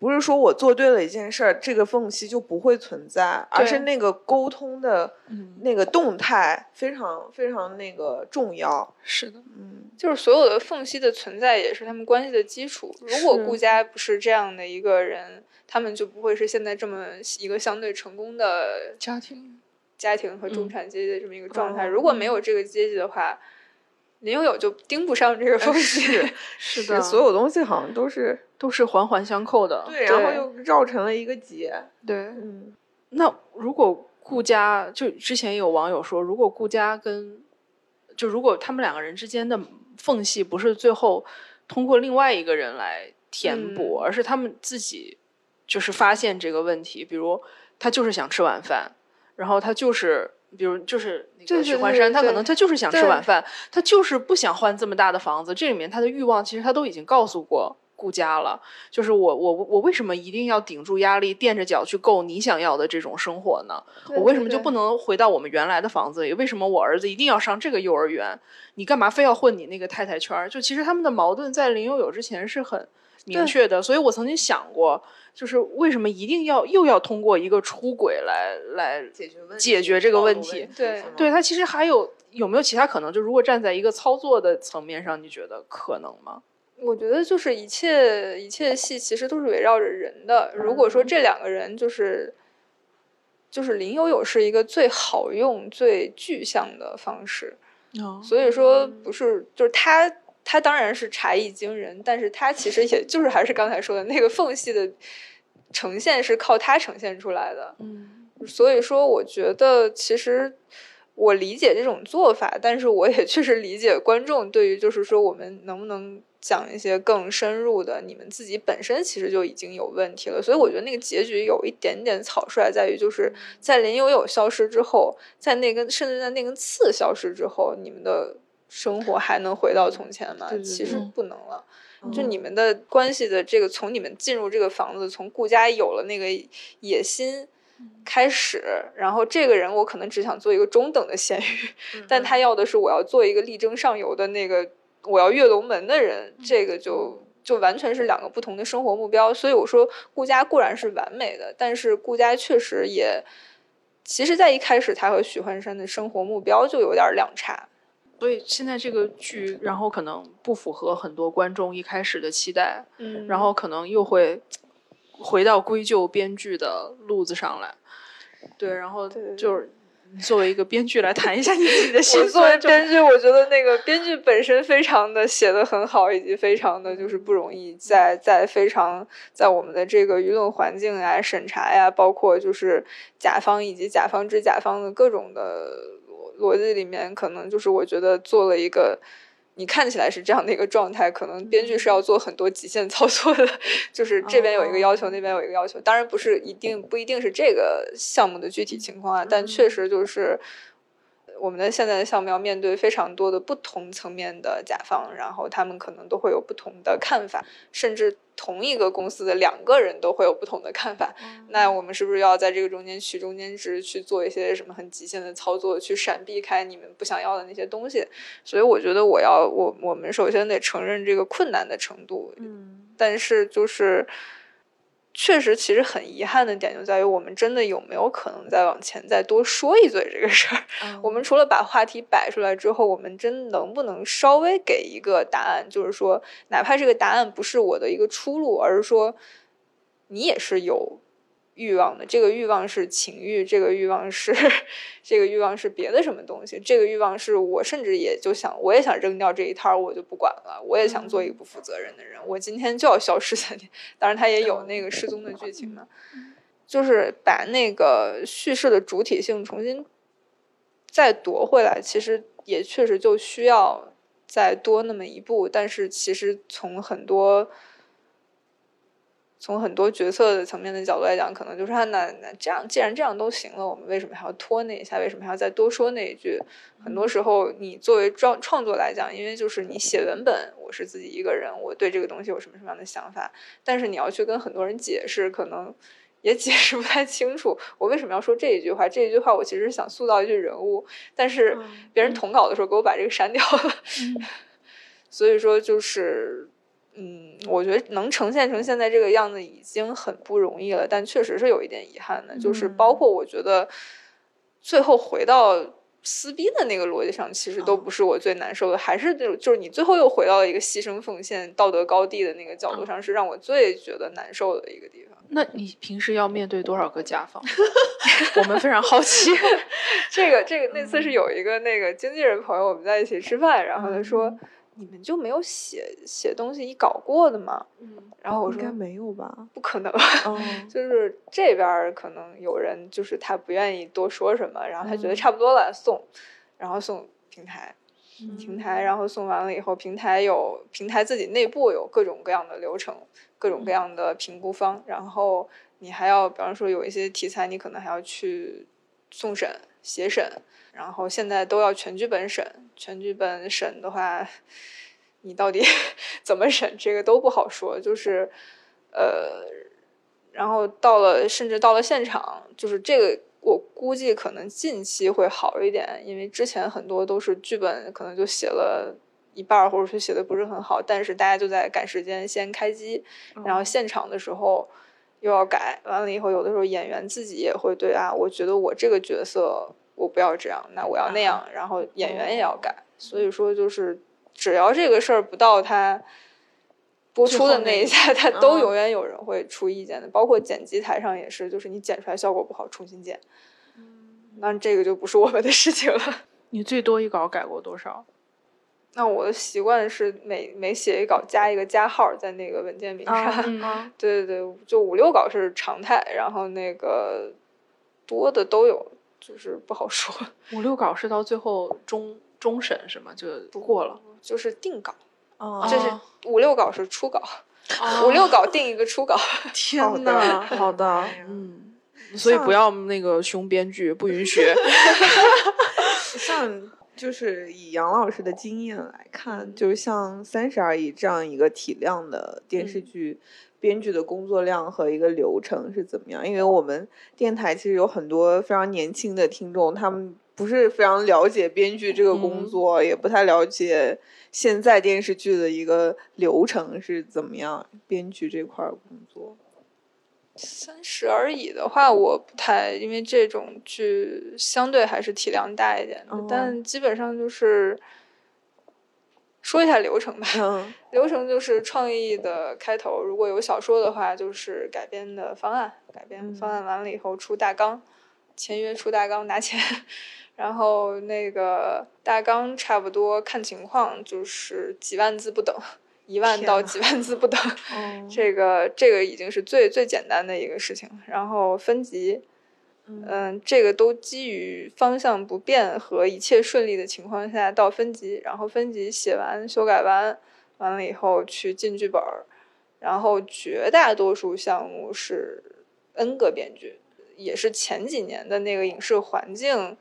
不是说我做对了一件事儿，这个缝隙就不会存在，而是那个沟通的那个动态非常非常那个重要。是的，嗯，就是所有的缝隙的存在也是他们关系的基础。如果顾家不是这样的一个人，他们就不会是现在这么一个相对成功的家庭、家庭和中产阶级的这么一个状态。如果没有这个阶级的话。林有有就盯不上这个缝隙，是的，所有东西好像都是都是环环相扣的，对，然后又绕成了一个结，对，嗯，那如果顾家就之前有网友说，如果顾家跟就如果他们两个人之间的缝隙不是最后通过另外一个人来填补，而是他们自己就是发现这个问题，比如他就是想吃晚饭，然后他就是。比如就是那个许幻山，他可能他就是想吃晚饭，他就是不想换这么大的房子。这里面他的欲望其实他都已经告诉过顾家了，就是我我我为什么一定要顶住压力，垫着脚去够你想要的这种生活呢？我为什么就不能回到我们原来的房子里？为什么我儿子一定要上这个幼儿园？你干嘛非要混你那个太太圈？就其实他们的矛盾在林有有之前是很明确的，所以我曾经想过。就是为什么一定要又要通过一个出轨来来解决解决这个问题？对，对他其实还有有没有其他可能？就如果站在一个操作的层面上，你觉得可能吗？我觉得就是一切一切戏其实都是围绕着人的。如果说这两个人就是就是林有有是一个最好用、最具象的方式，所以说不是就是他。他当然是才艺惊人，但是他其实也就是还是刚才说的那个缝隙的呈现是靠他呈现出来的。嗯，所以说我觉得其实我理解这种做法，但是我也确实理解观众对于就是说我们能不能讲一些更深入的，你们自己本身其实就已经有问题了。所以我觉得那个结局有一点点草率，在于就是在林有有消失之后，在那根甚至在那根刺消失之后，你们的。生活还能回到从前吗？其实不能了。就你们的关系的这个，从你们进入这个房子，从顾家有了那个野心开始，然后这个人我可能只想做一个中等的咸鱼，但他要的是我要做一个力争上游的那个我要跃龙门的人，这个就就完全是两个不同的生活目标。所以我说顾家固然是完美的，但是顾家确实也，其实在一开始他和许幻山的生活目标就有点两差。所以现在这个剧，然后可能不符合很多观众一开始的期待，嗯，然后可能又会回到归咎编剧的路子上来，对，然后就是作为一个编剧来谈一下你自己的心。作为编剧，我觉得那个编剧本身非常的写的很好，以及非常的就是不容易，在在非常在我们的这个舆论环境呀、审查呀，包括就是甲方以及甲方之甲方的各种的。逻辑里面可能就是我觉得做了一个，你看起来是这样的一个状态，可能编剧是要做很多极限操作的，就是这边有一个要求，那边有一个要求，当然不是一定不一定是这个项目的具体情况啊，但确实就是。我们的现在的项目要面对非常多的不同层面的甲方，然后他们可能都会有不同的看法，甚至同一个公司的两个人都会有不同的看法。那我们是不是要在这个中间取中间值，去做一些什么很极限的操作，去闪避开你们不想要的那些东西？所以我觉得，我要我我们首先得承认这个困难的程度。嗯，但是就是。确实，其实很遗憾的点就在于，我们真的有没有可能再往前再多说一嘴这个事儿？我们除了把话题摆出来之后，我们真能不能稍微给一个答案？就是说，哪怕这个答案不是我的一个出路，而是说，你也是有。欲望的这个欲望是情欲，这个欲望是这个欲望是别的什么东西？这个欲望是我甚至也就想，我也想扔掉这一摊儿，我就不管了。我也想做一个不负责任的人，我今天就要消失三天。当然，他也有那个失踪的剧情嘛，就是把那个叙事的主体性重新再夺回来，其实也确实就需要再多那么一步。但是，其实从很多。从很多决策的层面的角度来讲，可能就是那那这样，既然这样都行了，我们为什么还要拖那一下？为什么还要再多说那一句？很多时候，你作为创创作来讲，因为就是你写文本，我是自己一个人，我对这个东西有什么什么样的想法，但是你要去跟很多人解释，可能也解释不太清楚。我为什么要说这一句话？这一句话我其实是想塑造一句人物，但是别人统稿的时候给我把这个删掉了。所以说，就是。嗯，我觉得能呈现成现在这个样子已经很不容易了，但确实是有一点遗憾的，就是包括我觉得最后回到撕逼的那个逻辑上，其实都不是我最难受的，还是就就是你最后又回到了一个牺牲奉献、道德高地的那个角度上，是让我最觉得难受的一个地方。那你平时要面对多少个甲方？我们非常好奇。这个这个那次是有一个那个经纪人朋友，我们在一起吃饭，然后他说：“你们就没有写写东西一搞过的吗？”嗯，然后我说：“应该没有吧？不可能，就是这边可能有人就是他不愿意多说什么，然后他觉得差不多了送，然后送平台，平台，然后送完了以后，平台有平台自己内部有各种各样的流程。”各种各样的评估方，然后你还要，比方说有一些题材，你可能还要去送审、协审，然后现在都要全剧本审。全剧本审的话，你到底 怎么审，这个都不好说。就是，呃，然后到了，甚至到了现场，就是这个，我估计可能近期会好一点，因为之前很多都是剧本可能就写了。一半或者是写的不是很好，但是大家就在赶时间先开机，然后现场的时候又要改，完了以后有的时候演员自己也会对啊，我觉得我这个角色我不要这样，那我要那样，然后演员也要改，所以说就是只要这个事儿不到他播出的那一下，他都永远有人会出意见的，包括剪辑台上也是，就是你剪出来效果不好，重新剪，那这个就不是我们的事情了。你最多一稿改过多少？那我的习惯是每每写一稿加一个加号在那个文件名上，对对对，就五六稿是常态，然后那个多的都有，就是不好说。五六稿是到最后终终审是吗？就不过了，就是定稿，哦，就是五六稿是初稿，五六稿定一个初稿。天呐，好的，嗯，所以不要那个凶编剧，不允许。像。就是以杨老师的经验来看，就是像《三十而已》这样一个体量的电视剧，编剧的工作量和一个流程是怎么样？因为我们电台其实有很多非常年轻的听众，他们不是非常了解编剧这个工作，也不太了解现在电视剧的一个流程是怎么样，编剧这块工作。三十而已的话，我不太，因为这种剧相对还是体量大一点的，但基本上就是说一下流程吧。流程就是创意的开头，如果有小说的话，就是改编的方案，改编方案完了以后出大纲，签约出大纲拿钱，然后那个大纲差不多看情况就是几万字不等。一万到几万字不等，这个这个已经是最最简单的一个事情。然后分级，嗯，这个都基于方向不变和一切顺利的情况下到分级，然后分级写完修改完，完了以后去进剧本儿。然后绝大多数项目是 N 个编剧，也是前几年的那个影视环境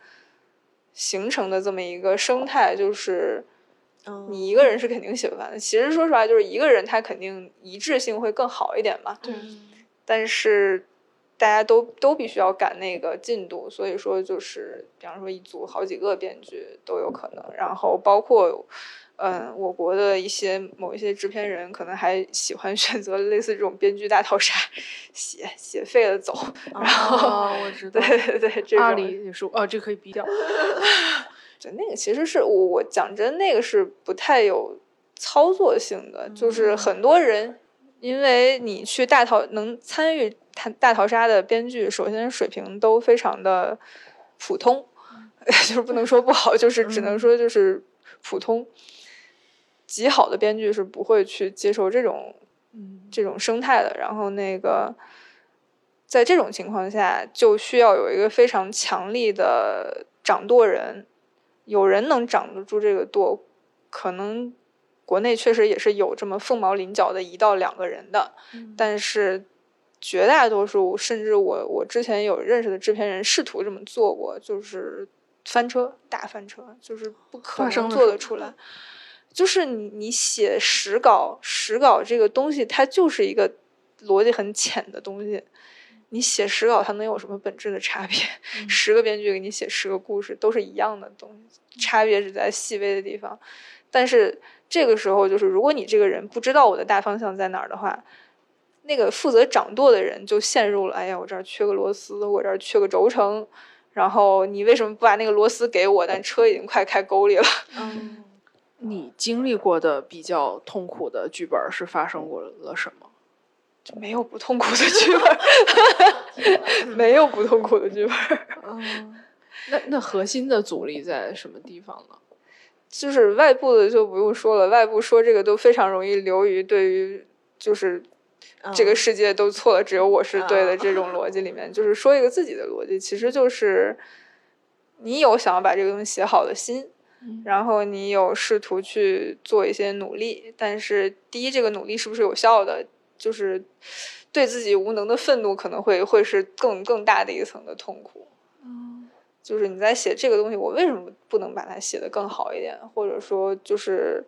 形成的这么一个生态，就是。你一个人是肯定写不完的。其实说实话，就是一个人他肯定一致性会更好一点嘛。对。但是大家都都必须要赶那个进度，所以说就是，比方说一组好几个编剧都有可能。然后包括，嗯，我国的一些某一些制片人可能还喜欢选择类似这种编剧大逃杀，写写废了走。然后我知道。对对对，阿里也说，哦，这可以逼掉。就那个其实是我我讲真，那个是不太有操作性的。就是很多人，因为你去大逃能参与大大逃杀的编剧，首先水平都非常的普通，就是不能说不好，就是只能说就是普通。极好的编剧是不会去接受这种这种生态的。然后那个在这种情况下，就需要有一个非常强力的掌舵人。有人能掌得住这个舵，可能国内确实也是有这么凤毛麟角的一到两个人的，但是绝大多数，甚至我我之前有认识的制片人试图这么做过，就是翻车，大翻车，就是不可能做得出来。就是你你写实稿，实稿这个东西，它就是一个逻辑很浅的东西。你写十稿，它能有什么本质的差别？十个编剧给你写十个故事，都是一样的东西，差别只在细微的地方。但是这个时候，就是如果你这个人不知道我的大方向在哪儿的话，那个负责掌舵的人就陷入了：哎呀，我这儿缺个螺丝，我这儿缺个轴承，然后你为什么不把那个螺丝给我？但车已经快开沟里了。嗯，你经历过的比较痛苦的剧本是发生过了什么？就没有不痛苦的剧本，没有不痛苦的剧本。嗯，那那核心的阻力在什么地方呢？就是外部的就不用说了，外部说这个都非常容易流于对于就是这个世界都错了，只有我是对的这种逻辑里面，就是说一个自己的逻辑，其实就是你有想要把这个东西写好的心，然后你有试图去做一些努力，但是第一，这个努力是不是有效的？就是对自己无能的愤怒，可能会会是更更大的一层的痛苦。嗯，就是你在写这个东西，我为什么不能把它写得更好一点？或者说，就是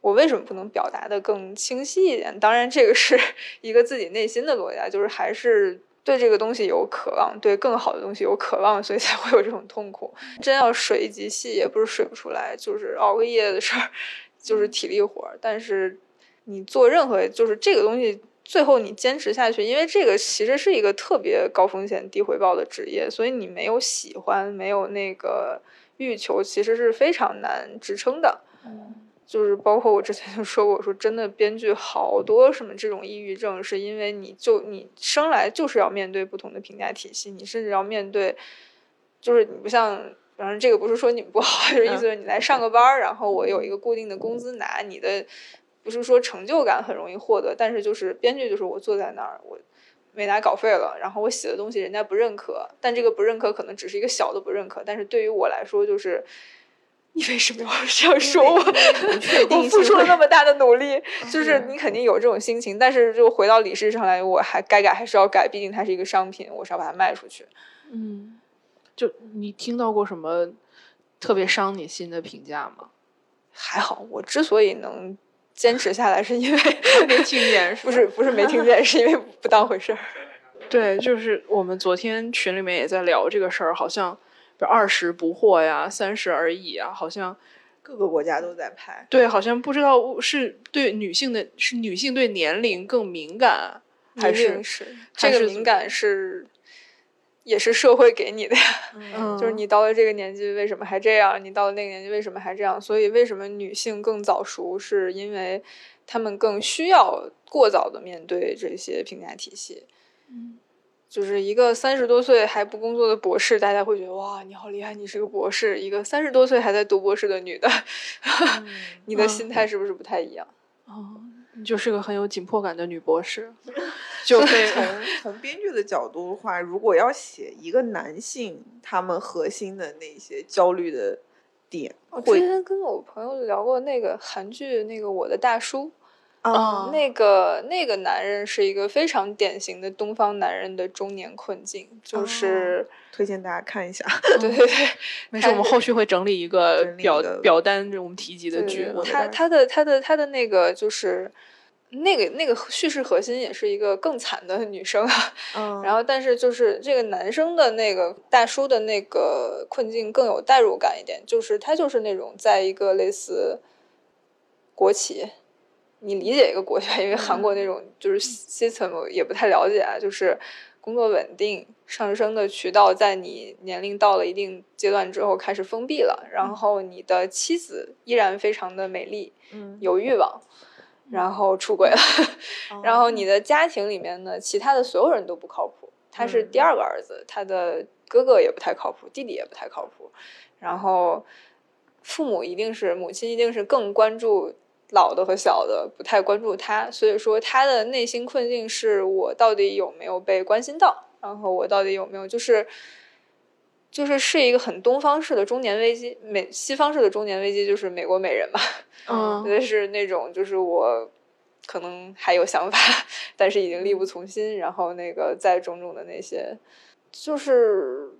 我为什么不能表达的更清晰一点？当然，这个是 一个自己内心的逻辑，就是还是对这个东西有渴望，对更好的东西有渴望，所以才会有这种痛苦。真要水一集戏，也不是水不出来，就是熬个夜的事儿，就是体力活儿。但是。你做任何就是这个东西，最后你坚持下去，因为这个其实是一个特别高风险低回报的职业，所以你没有喜欢，没有那个欲求，其实是非常难支撑的。嗯，就是包括我之前就说过，说真的，编剧好多什么这种抑郁症，是因为你就你生来就是要面对不同的评价体系，你甚至要面对，就是你不像，反正这个不是说你不好，就是意思是你来上个班儿，然后我有一个固定的工资拿，你的。不是说成就感很容易获得，但是就是编剧就是我坐在那儿，我没拿稿费了，然后我写的东西人家不认可，但这个不认可可能只是一个小的不认可，但是对于我来说就是你为什么要这样说我？我付出了那么大的努力，就是你肯定有这种心情，但是就回到理事上来，我还该改还是要改，毕竟它是一个商品，我是要把它卖出去。嗯，就你听到过什么特别伤你心的评价吗？还好，我之所以能。坚持下来是因为 没听见，不是不是没听见，是因为不当回事儿。对，就是我们昨天群里面也在聊这个事儿，好像二十不惑呀，三十而已啊，好像各个国家都在拍。对，好像不知道是对女性的，是女性对年龄更敏感，还是是这个敏感是。也是社会给你的呀，就是你到了这个年纪为什么还这样？你到了那个年纪为什么还这样？所以为什么女性更早熟？是因为她们更需要过早的面对这些评价体系。嗯，就是一个三十多岁还不工作的博士，大家会觉得哇，你好厉害，你是个博士。一个三十多岁还在读博士的女的，你的心态是不是不太一样？哦。你就是个很有紧迫感的女博士，就从从编剧的角度的话，如果要写一个男性，他们核心的那些焦虑的点，我之前跟我朋友聊过那个韩剧，那个我的大叔。啊，那个那个男人是一个非常典型的东方男人的中年困境，就是推荐大家看一下。对对对，没事，我们后续会整理一个表表单，我们提及的剧。他他的他的他的那个就是那个那个叙事核心也是一个更惨的女生啊。嗯，然后但是就是这个男生的那个大叔的那个困境更有代入感一点，就是他就是那种在一个类似国企。你理解一个国家，因为韩国那种就是 system 也不太了解啊，就是工作稳定、上升的渠道，在你年龄到了一定阶段之后开始封闭了，然后你的妻子依然非常的美丽，嗯，有欲望，然后出轨了，然后你的家庭里面呢，其他的所有人都不靠谱，他是第二个儿子，他的哥哥也不太靠谱，弟弟也不太靠谱，然后父母一定是母亲一定是更关注。老的和小的不太关注他，所以说他的内心困境是我到底有没有被关心到，然后我到底有没有就是就是是一个很东方式的中年危机，美西方式的中年危机就是美国美人嘛，嗯，就是那种就是我可能还有想法，但是已经力不从心，然后那个在种种的那些就是。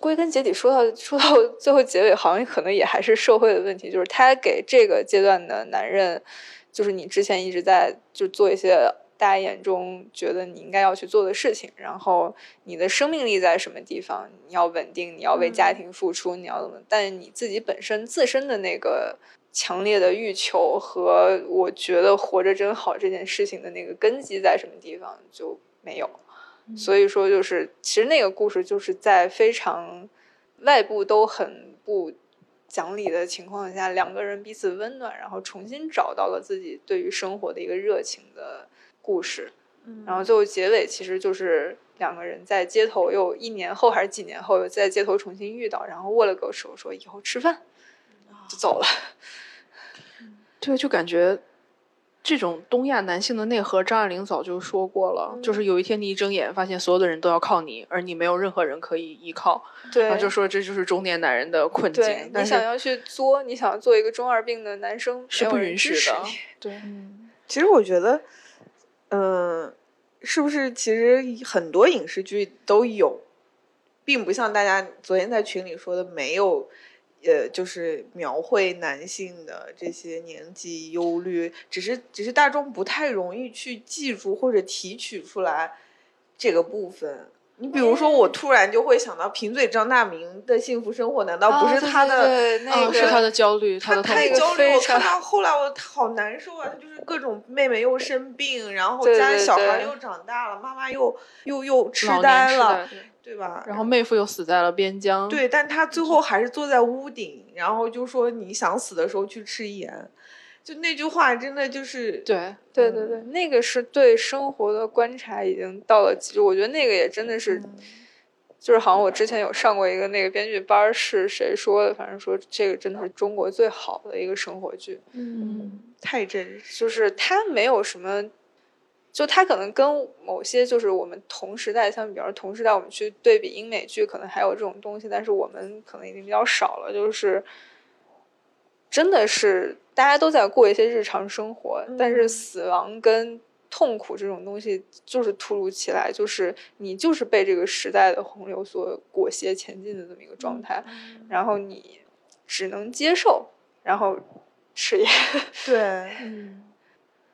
归根结底，说到说到最后结尾，好像可能也还是社会的问题。就是他给这个阶段的男人，就是你之前一直在就做一些大家眼中觉得你应该要去做的事情。然后你的生命力在什么地方？你要稳定，你要为家庭付出，你要怎么？但你自己本身自身的那个强烈的欲求和我觉得活着真好这件事情的那个根基在什么地方就没有。所以说，就是其实那个故事就是在非常外部都很不讲理的情况下，两个人彼此温暖，然后重新找到了自己对于生活的一个热情的故事。然后最后结尾其实就是两个人在街头又一年后还是几年后又在街头重新遇到，然后握了个手，说以后吃饭，就走了。对，就感觉这种东亚男性的内核，张爱玲早就说过了，就是有一天你一睁眼，发现所有的人都要靠你，而你没有任何人可以依靠。对，然后就说这就是中年男人的困境。你想要去作，你想要做一个中二病的男生是不允许的。对，其实我觉得，嗯，是不是其实很多影视剧都有，并不像大家昨天在群里说的没有。呃，就是描绘男性的这些年纪忧虑，只是只是大众不太容易去记住或者提取出来这个部分。你比如说，我突然就会想到贫嘴张大明的幸福生活，难道不是他的？那个是他的焦虑，他太焦虑。我看到后来，我好难受啊！他就是各种妹妹又生病，然后家里小孩又长大了，妈妈又又又痴呆了。对吧？然后妹夫又死在了边疆。对，但他最后还是坐在屋顶，然后就说：“你想死的时候去吃盐。”就那句话，真的就是对，对对对，那个是对生活的观察已经到了极致。我觉得那个也真的是，就是好像我之前有上过一个那个编剧班，是谁说的？反正说这个真的是中国最好的一个生活剧。嗯，太真实，就是它没有什么。就它可能跟某些就是我们同时代相比，比如同时代我们去对比英美剧，可能还有这种东西，但是我们可能已经比较少了。就是真的是大家都在过一些日常生活，但是死亡跟痛苦这种东西就是突如其来，就是你就是被这个时代的洪流所裹挟前进的这么一个状态，然后你只能接受，然后吃盐。对，嗯。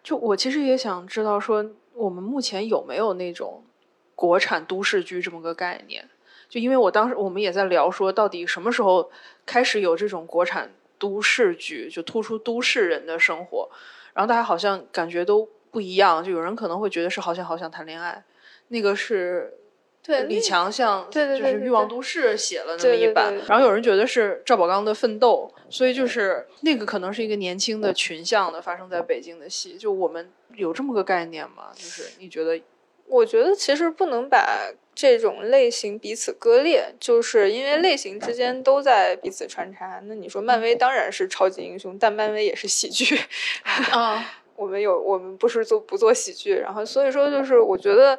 就我其实也想知道，说我们目前有没有那种国产都市剧这么个概念？就因为我当时我们也在聊，说到底什么时候开始有这种国产都市剧，就突出都市人的生活，然后大家好像感觉都不一样。就有人可能会觉得是好想好想谈恋爱，那个是。对李强像就是《欲望都市》写了那么一版，然后有人觉得是赵宝刚的《奋斗》，所以就是那个可能是一个年轻的群像的发生在北京的戏。就我们有这么个概念吗？就是你觉得？我觉得其实不能把这种类型彼此割裂，就是因为类型之间都在彼此穿插。那你说漫威当然是超级英雄，但漫威也是喜剧啊。我们有我们不是做不做喜剧，然后所以说就是我觉得。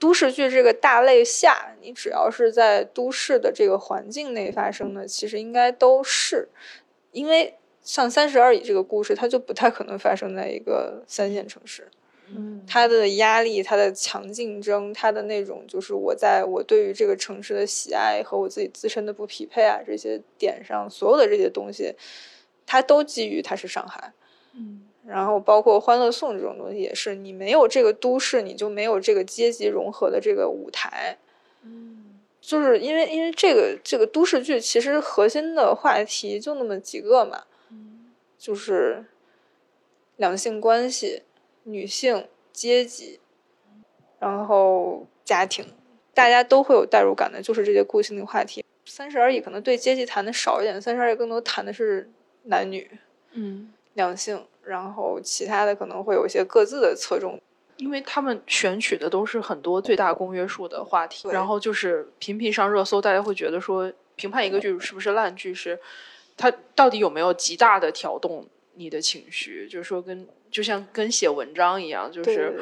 都市剧这个大类下，你只要是在都市的这个环境内发生的，其实应该都是，因为像《三十而已》这个故事，它就不太可能发生在一个三线城市。嗯，他的压力、他的强竞争、他的那种就是我在我对于这个城市的喜爱和我自己自身的不匹配啊这些点上，所有的这些东西，他都基于他是上海。嗯。然后包括《欢乐颂》这种东西也是，你没有这个都市，你就没有这个阶级融合的这个舞台。嗯，就是因为因为这个这个都市剧其实核心的话题就那么几个嘛，就是两性关系、女性阶级，然后家庭，大家都会有代入感的，就是这些固性的话题。三十而已可能对阶级谈的少一点，三十而已更多谈的是男女，嗯，两性。然后其他的可能会有一些各自的侧重，因为他们选取的都是很多最大公约数的话题，然后就是频频上热搜，大家会觉得说评判一个剧是不是烂剧，是它到底有没有极大的调动你的情绪，就是说跟就像跟写文章一样，就是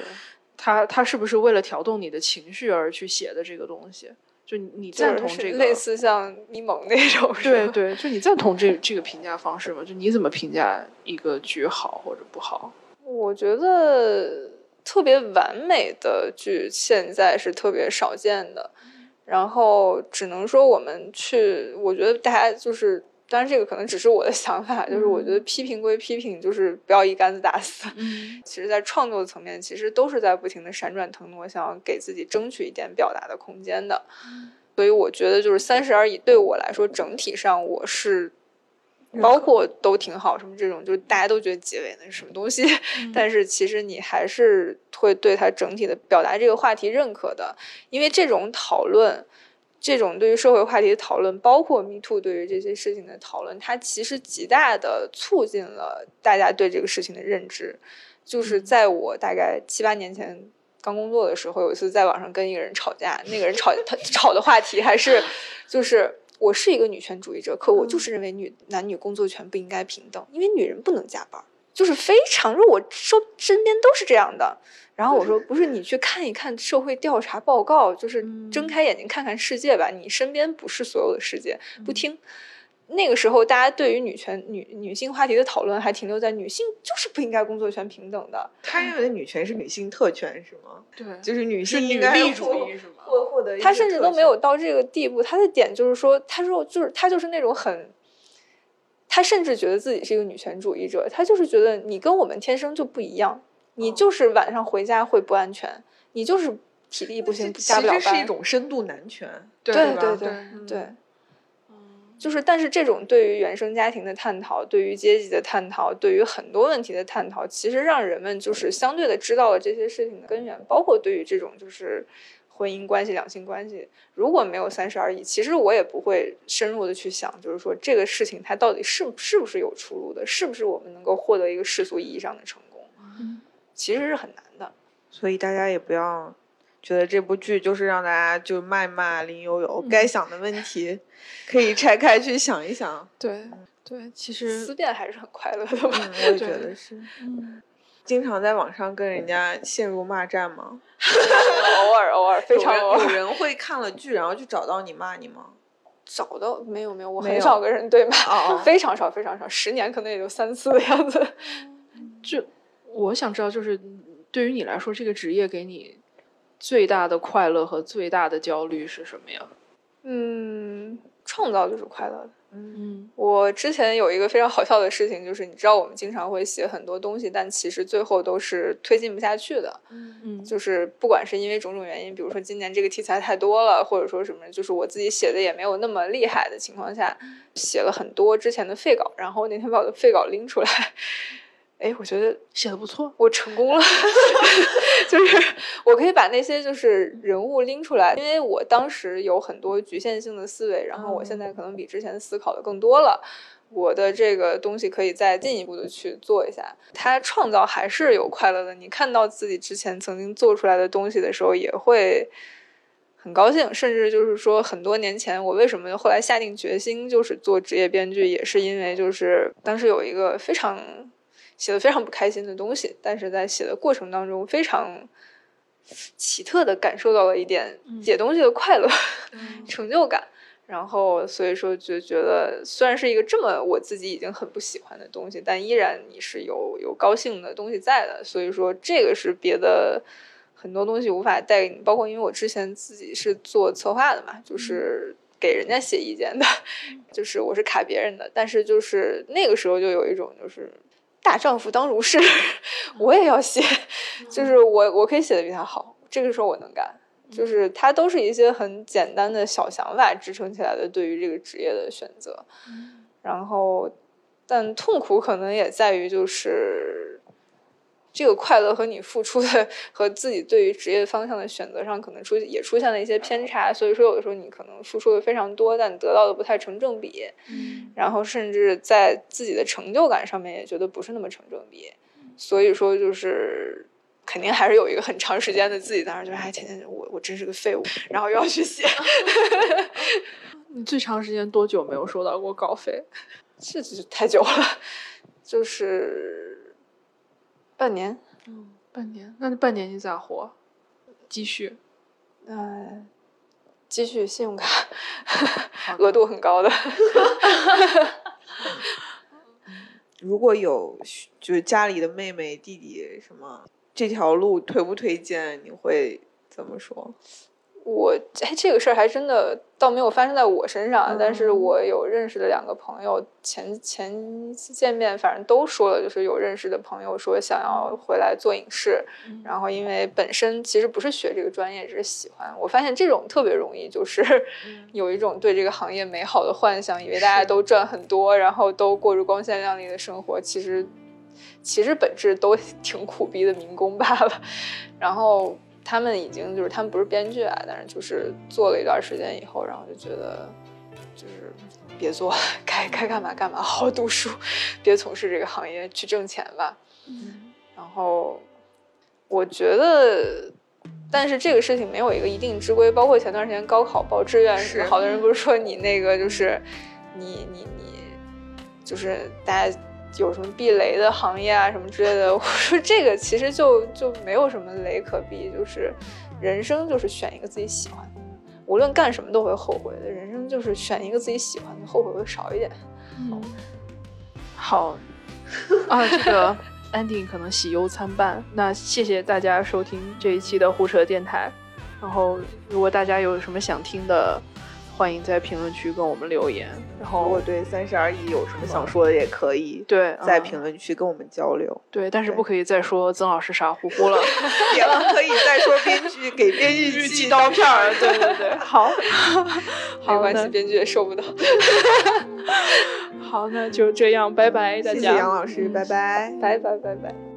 他他是不是为了调动你的情绪而去写的这个东西。就你赞同这个类似像咪蒙那种，对对，就你赞同这这个评价方式吗？就你怎么评价一个剧好或者不好？我觉得特别完美的剧现在是特别少见的，然后只能说我们去，我觉得大家就是。当然，这个可能只是我的想法，就是我觉得批评归批评，就是不要一竿子打死。嗯，其实，在创作层面，其实都是在不停的闪转腾挪，想要给自己争取一点表达的空间的。所以，我觉得就是《三十而已》对我来说，整体上我是包括都挺好，什么这种，就是大家都觉得结尾那是什么东西，但是其实你还是会对它整体的表达这个话题认可的，因为这种讨论。这种对于社会话题的讨论，包括 Me Too 对于这些事情的讨论，它其实极大的促进了大家对这个事情的认知。就是在我大概七八年前刚工作的时候，有一次在网上跟一个人吵架，那个人吵他吵的话题还是 就是我是一个女权主义者，可我就是认为女男女工作权不应该平等，因为女人不能加班，就是非常，我说身边都是这样的。然后我说不是，你去看一看社会调查报告，就是睁开眼睛看看世界吧。你身边不是所有的世界，不听。那个时候，大家对于女权、女女性话题的讨论还停留在女性就是不应该工作权平等的。他认为女权是女性特权是吗？对，就是女性女力主义是吗？获获得他甚至都没有到这个地步。他的点就是说，他说就是他就是那种很，他甚至觉得自己是一个女权主义者。他就是觉得你跟我们天生就不一样。你就是晚上回家会不安全，你就是体力不行，加不了班。是一种深度男权，对对对对。就是，但是这种对于原生家庭的探讨，对于阶级的探讨，对于很多问题的探讨，其实让人们就是相对的知道了这些事情的根源，包括对于这种就是婚姻关系、两性关系，如果没有三十而已，其实我也不会深入的去想，就是说这个事情它到底是是不是有出路的，是不是我们能够获得一个世俗意义上的成功。其实是很难的，所以大家也不要觉得这部剧就是让大家就谩骂林有有，该想的问题 可以拆开去想一想。对对，其实思辨还是很快乐的吧？我也觉得是。嗯，经常在网上跟人家陷入骂战吗？偶尔偶尔，非常偶尔。有人会看了剧然后去找到你骂你吗？找到没有没有，我很少跟人对骂，非常少非常少，十年可能也就三次的样子。就。我想知道，就是对于你来说，这个职业给你最大的快乐和最大的焦虑是什么呀？嗯，创造就是快乐的。嗯，我之前有一个非常好笑的事情，就是你知道，我们经常会写很多东西，但其实最后都是推进不下去的。嗯嗯，就是不管是因为种种原因，比如说今年这个题材太多了，或者说什么，就是我自己写的也没有那么厉害的情况下，写了很多之前的废稿，然后那天把我的废稿拎出来。哎，我觉得写的不错，我成功了，就是我可以把那些就是人物拎出来，因为我当时有很多局限性的思维，然后我现在可能比之前思考的更多了，我的这个东西可以再进一步的去做一下。它创造还是有快乐的，你看到自己之前曾经做出来的东西的时候，也会很高兴，甚至就是说很多年前我为什么后来下定决心就是做职业编剧，也是因为就是当时有一个非常。写的非常不开心的东西，但是在写的过程当中非常奇特的感受到了一点写东西的快乐、成就感，然后所以说就觉得虽然是一个这么我自己已经很不喜欢的东西，但依然你是有有高兴的东西在的，所以说这个是别的很多东西无法带给你，包括因为我之前自己是做策划的嘛，就是给人家写意见的，就是我是卡别人的，但是就是那个时候就有一种就是。大丈夫当如是，我也要写，就是我我可以写的比他好，这个时候我能干，就是他都是一些很简单的小想法支撑起来的对于这个职业的选择，然后但痛苦可能也在于就是。这个快乐和你付出的和自己对于职业方向的选择上，可能出也出现了一些偏差。所以说，有的时候你可能付出的非常多，但得到的不太成正比。嗯，然后甚至在自己的成就感上面也觉得不是那么成正比。所以说，就是肯定还是有一个很长时间的自己在那儿，就是哎，天天我我真是个废物，然后又要去写。你最长时间多久没有收到过稿费？这就太久了，就是。半年，嗯，半年，那半年你咋活？积蓄，嗯，积蓄信用卡，额度很高的。如果有就是家里的妹妹弟弟什么，这条路推不推荐？你会怎么说？我哎，这个事儿还真的倒没有发生在我身上，但是我有认识的两个朋友，前前一次见面，反正都说了，就是有认识的朋友说想要回来做影视，然后因为本身其实不是学这个专业，只是喜欢。我发现这种特别容易，就是 有一种对这个行业美好的幻想，以为大家都赚很多，然后都过着光鲜亮丽的生活，其实其实本质都 挺苦逼的民工罢了，然后。他们已经就是他们不是编剧啊，但是就是做了一段时间以后，然后就觉得就是别做了，该该干嘛干嘛，好好读书，别从事这个行业，去挣钱吧。嗯，然后我觉得，但是这个事情没有一个一定之规，包括前段时间高考报志愿是好多人不是说你那个就是你你你就是大家。有什么避雷的行业啊，什么之类的？我说这个其实就就没有什么雷可避，就是人生就是选一个自己喜欢的，无论干什么都会后悔的。人生就是选一个自己喜欢的，后悔会少一点。嗯，好啊，这个 ending 可能喜忧参半。那谢谢大家收听这一期的胡扯电台。然后，如果大家有什么想听的，欢迎在评论区跟我们留言。然后，如果对三十而已有什么想说的，也可以对嗯在评论区跟我们交流。对，但是不可以再说曾老师傻乎乎了。也不可以再说编剧给编 剧寄寄刀片儿，对对对，好，没关系，编剧也收不到。好，那就这样，拜拜，大谢谢。杨老师，拜拜。拜拜拜拜。